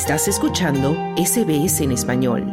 Estás escuchando SBS en español.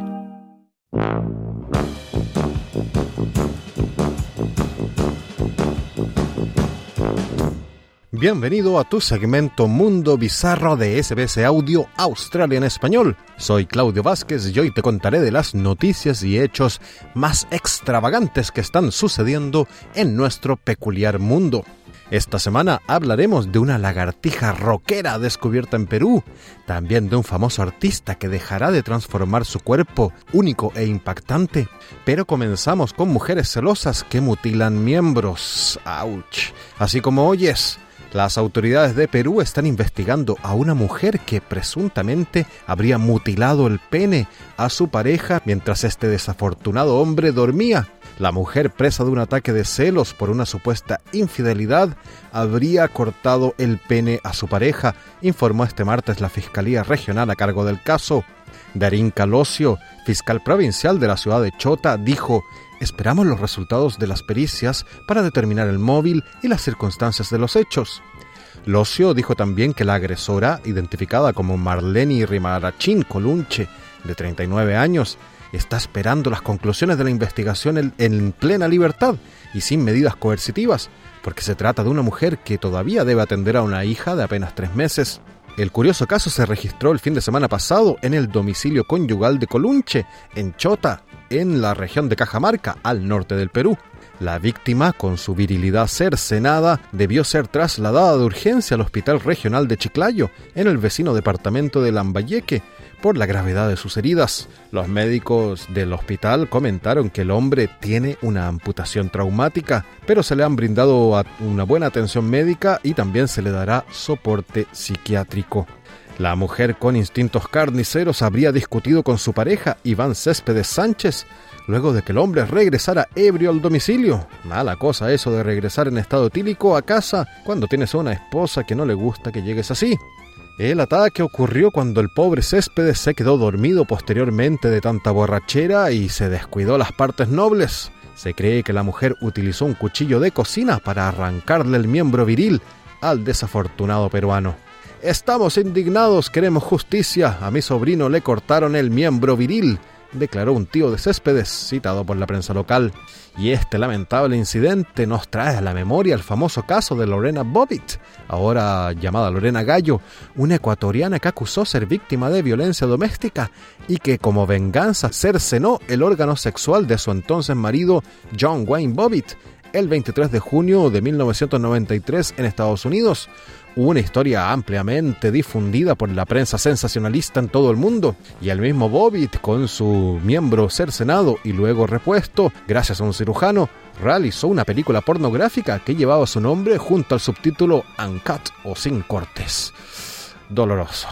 Bienvenido a tu segmento Mundo Bizarro de SBS Audio Australia en español. Soy Claudio Vázquez y hoy te contaré de las noticias y hechos más extravagantes que están sucediendo en nuestro peculiar mundo. Esta semana hablaremos de una lagartija roquera descubierta en Perú, también de un famoso artista que dejará de transformar su cuerpo, único e impactante. Pero comenzamos con mujeres celosas que mutilan miembros. ¡Auch! Así como oyes, las autoridades de Perú están investigando a una mujer que presuntamente habría mutilado el pene a su pareja mientras este desafortunado hombre dormía. La mujer, presa de un ataque de celos por una supuesta infidelidad, habría cortado el pene a su pareja, informó este martes la Fiscalía Regional a cargo del caso. Darín Calosio, fiscal provincial de la ciudad de Chota, dijo, esperamos los resultados de las pericias para determinar el móvil y las circunstancias de los hechos. Locio dijo también que la agresora, identificada como Marlene Rimarachín Colunche, de 39 años, está esperando las conclusiones de la investigación en, en, plena libertad y sin medidas coercitivas, porque se trata de una mujer que todavía debe atender a una hija de apenas tres meses. El curioso caso se registró el fin de semana pasado en el domicilio conyugal de Colunche, en Chota, en la región de Cajamarca, al norte del Perú. La víctima, con su virilidad cercenada, debió ser trasladada de urgencia al Hospital Regional de Chiclayo, en el vecino departamento de Lambayeque, por la gravedad de sus heridas. Los médicos del hospital comentaron que el hombre tiene una amputación traumática, pero se le han brindado una buena atención médica y también se le dará soporte psiquiátrico. La mujer con instintos carniceros habría discutido con su pareja, Iván Céspedes Sánchez, luego de que el hombre regresara ebrio al domicilio. Mala cosa eso de regresar en estado etílico a casa cuando tienes a una esposa que no le gusta que llegues así. El ataque ocurrió cuando el pobre Céspedes se quedó dormido posteriormente de tanta borrachera y se descuidó las partes nobles. Se cree que la mujer utilizó un cuchillo de cocina para arrancarle el miembro viril al desafortunado peruano. Estamos indignados, queremos justicia. A mi sobrino le cortaron el miembro viril declaró un tío de Céspedes, citado por la prensa local. Y este lamentable incidente nos trae a la memoria el famoso caso de Lorena Bobbitt, ahora llamada Lorena Gallo, una ecuatoriana que acusó ser víctima de violencia doméstica y que como venganza cercenó el órgano sexual de su entonces marido John Wayne Bobbitt el 23 de junio de 1993 en Estados Unidos, una historia ampliamente difundida por la prensa sensacionalista en todo el mundo, y el mismo Bobbitt, con su miembro cercenado y luego repuesto, gracias a un cirujano, realizó una película pornográfica que llevaba su nombre junto al subtítulo Uncut o Sin Cortes. Doloroso.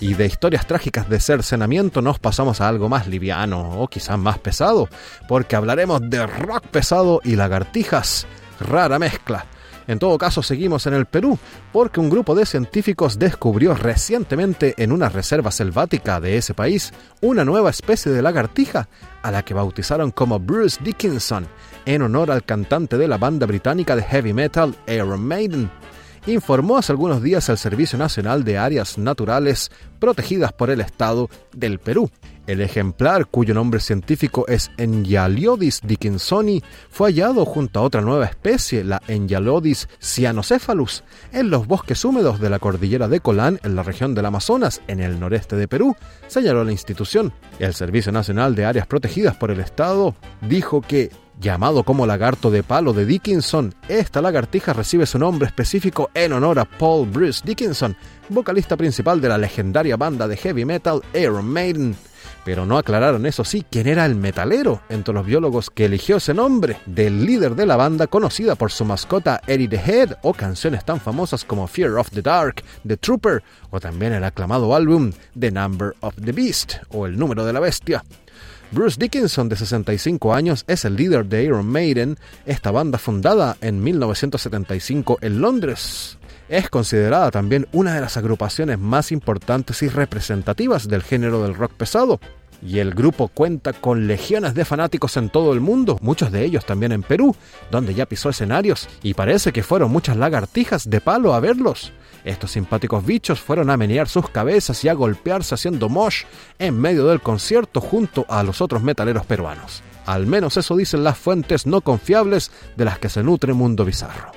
Y de historias trágicas de cercenamiento nos pasamos a algo más liviano o quizás más pesado, porque hablaremos de rock pesado y lagartijas, rara mezcla. En todo caso, seguimos en el Perú, porque un grupo de científicos descubrió recientemente en una reserva selvática de ese país una nueva especie de lagartija, a la que bautizaron como Bruce Dickinson, en honor al cantante de la banda británica de heavy metal Iron Maiden informó hace algunos días el Servicio Nacional de Áreas Naturales Protegidas por el Estado del Perú. El ejemplar, cuyo nombre científico es Enyaliodis dickinsoni, fue hallado junto a otra nueva especie, la Enyaliodis cyanocephalus, en los bosques húmedos de la cordillera de Colán, en la región del Amazonas, en el noreste de Perú, señaló la institución. El Servicio Nacional de Áreas Protegidas por el Estado dijo que Llamado como lagarto de palo de Dickinson, esta lagartija recibe su nombre específico en honor a Paul Bruce Dickinson, vocalista principal de la legendaria banda de heavy metal Iron Maiden. Pero no aclararon eso sí quién era el metalero entre los biólogos que eligió ese nombre, del líder de la banda conocida por su mascota Eddie the Head o canciones tan famosas como Fear of the Dark, The Trooper o también el aclamado álbum The Number of the Beast o El número de la bestia. Bruce Dickinson, de 65 años, es el líder de Iron Maiden, esta banda fundada en 1975 en Londres. Es considerada también una de las agrupaciones más importantes y representativas del género del rock pesado. Y el grupo cuenta con legiones de fanáticos en todo el mundo, muchos de ellos también en Perú, donde ya pisó escenarios y parece que fueron muchas lagartijas de palo a verlos. Estos simpáticos bichos fueron a menear sus cabezas y a golpearse haciendo mosh en medio del concierto junto a los otros metaleros peruanos. Al menos eso dicen las fuentes no confiables de las que se nutre Mundo Bizarro.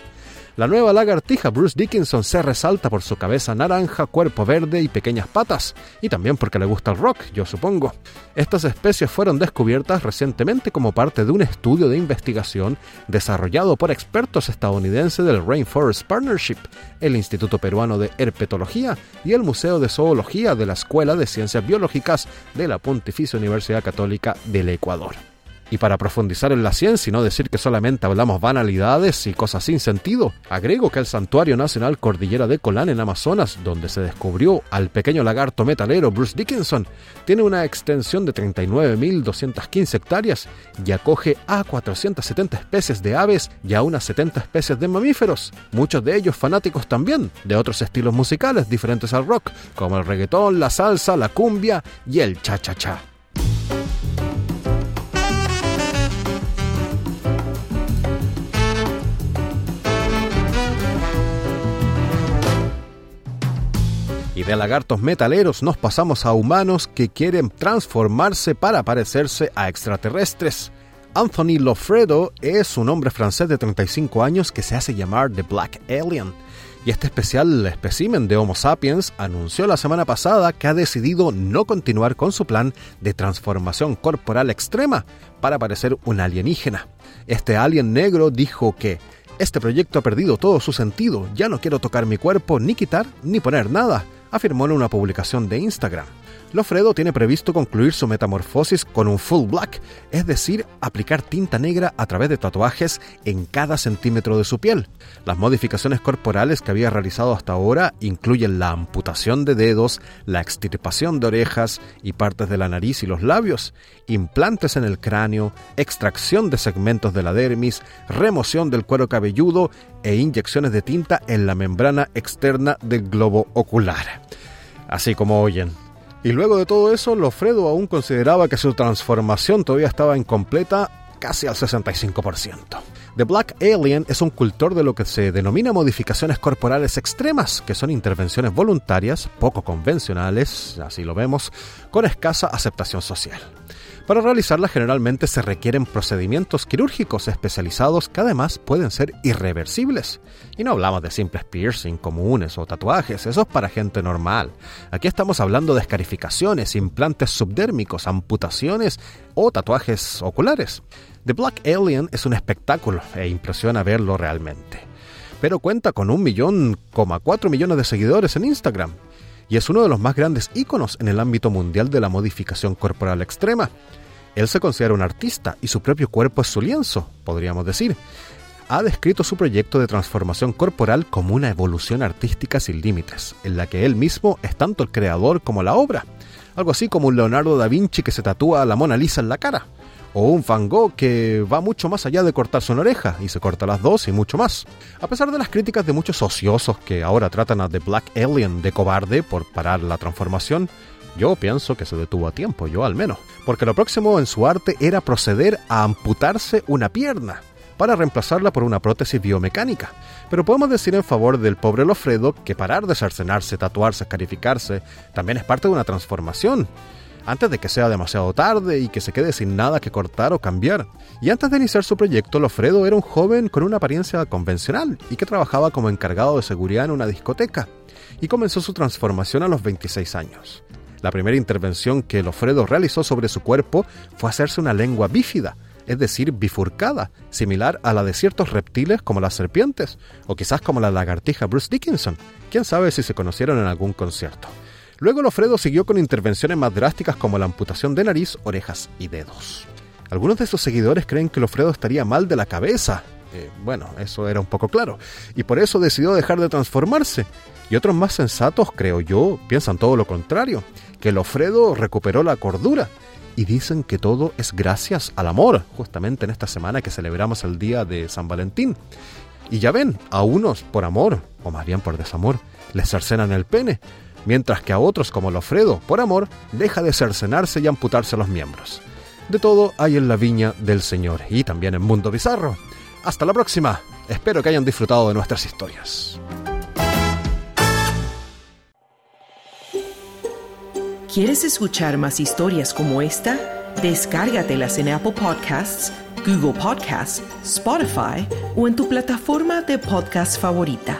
La nueva lagartija Bruce Dickinson se resalta por su cabeza naranja, cuerpo verde y pequeñas patas, y también porque le gusta el rock, yo supongo. Estas especies fueron descubiertas recientemente como parte de un estudio de investigación desarrollado por expertos estadounidenses del Rainforest Partnership, el Instituto Peruano de Herpetología y el Museo de Zoología de la Escuela de Ciencias Biológicas de la Pontificia Universidad Católica del Ecuador. Y para profundizar en la ciencia y no decir que solamente hablamos banalidades y cosas sin sentido, agrego que el Santuario Nacional Cordillera de Colán en Amazonas, donde se descubrió al pequeño lagarto metalero Bruce Dickinson, tiene una extensión de 39.215 hectáreas y acoge a 470 especies de aves y a unas 70 especies de mamíferos, muchos de ellos fanáticos también de otros estilos musicales diferentes al rock, como el reggaetón, la salsa, la cumbia y el cha-cha-cha. De lagartos metaleros nos pasamos a humanos que quieren transformarse para parecerse a extraterrestres. Anthony Lofredo es un hombre francés de 35 años que se hace llamar The Black Alien. Y este especial espécimen de Homo sapiens anunció la semana pasada que ha decidido no continuar con su plan de transformación corporal extrema para parecer un alienígena. Este alien negro dijo que este proyecto ha perdido todo su sentido, ya no quiero tocar mi cuerpo, ni quitar, ni poner nada afirmó en una publicación de Instagram. Lofredo tiene previsto concluir su metamorfosis con un full black, es decir, aplicar tinta negra a través de tatuajes en cada centímetro de su piel. Las modificaciones corporales que había realizado hasta ahora incluyen la amputación de dedos, la extirpación de orejas y partes de la nariz y los labios, implantes en el cráneo, extracción de segmentos de la dermis, remoción del cuero cabelludo e inyecciones de tinta en la membrana externa del globo ocular. Así como oyen, y luego de todo eso, Lofredo aún consideraba que su transformación todavía estaba incompleta casi al 65%. The Black Alien es un cultor de lo que se denomina modificaciones corporales extremas, que son intervenciones voluntarias, poco convencionales, así lo vemos, con escasa aceptación social. Para realizarla generalmente se requieren procedimientos quirúrgicos especializados que además pueden ser irreversibles. Y no hablamos de simples piercing comunes o tatuajes, eso es para gente normal. Aquí estamos hablando de escarificaciones, implantes subdérmicos, amputaciones o tatuajes oculares. The Black Alien es un espectáculo e impresiona verlo realmente. Pero cuenta con un millón, cuatro millones de seguidores en Instagram y es uno de los más grandes íconos en el ámbito mundial de la modificación corporal extrema. Él se considera un artista y su propio cuerpo es su lienzo, podríamos decir. Ha descrito su proyecto de transformación corporal como una evolución artística sin límites, en la que él mismo es tanto el creador como la obra. Algo así como un Leonardo da Vinci que se tatúa a la Mona Lisa en la cara o un Van que va mucho más allá de cortarse una oreja y se corta las dos y mucho más. A pesar de las críticas de muchos ociosos que ahora tratan a The Black Alien de cobarde por parar la transformación, yo pienso que se detuvo a tiempo, yo al menos, porque lo próximo en su arte era proceder a amputarse una pierna para reemplazarla por una prótesis biomecánica. Pero podemos decir en favor del pobre Lofredo que parar de cercenarse, tatuarse, escarificarse, también es parte de una transformación antes de que sea demasiado tarde y que se quede sin nada que cortar o cambiar. Y antes de iniciar su proyecto, Lofredo era un joven con una apariencia convencional y que trabajaba como encargado de seguridad en una discoteca, y comenzó su transformación a los 26 años. La primera intervención que Lofredo realizó sobre su cuerpo fue hacerse una lengua bífida, es decir, bifurcada, similar a la de ciertos reptiles como las serpientes, o quizás como la lagartija Bruce Dickinson. Quién sabe si se conocieron en algún concierto. Luego Lofredo siguió con intervenciones más drásticas como la amputación de nariz, orejas y dedos. Algunos de sus seguidores creen que Lofredo estaría mal de la cabeza. Eh, bueno, eso era un poco claro. Y por eso decidió dejar de transformarse. Y otros más sensatos, creo yo, piensan todo lo contrario, que Lofredo recuperó la cordura. Y dicen que todo es gracias al amor, justamente en esta semana que celebramos el día de San Valentín. Y ya ven, a unos por amor, o más bien por desamor, les cercenan el pene, mientras que a otros como Lofredo, por amor, deja de cercenarse y amputarse los miembros. De todo hay en la viña del Señor y también en Mundo Bizarro. Hasta la próxima. Espero que hayan disfrutado de nuestras historias. ¿Quieres escuchar más historias como esta? Descárgatelas en Apple Podcasts, Google Podcasts, Spotify o en tu plataforma de podcast favorita.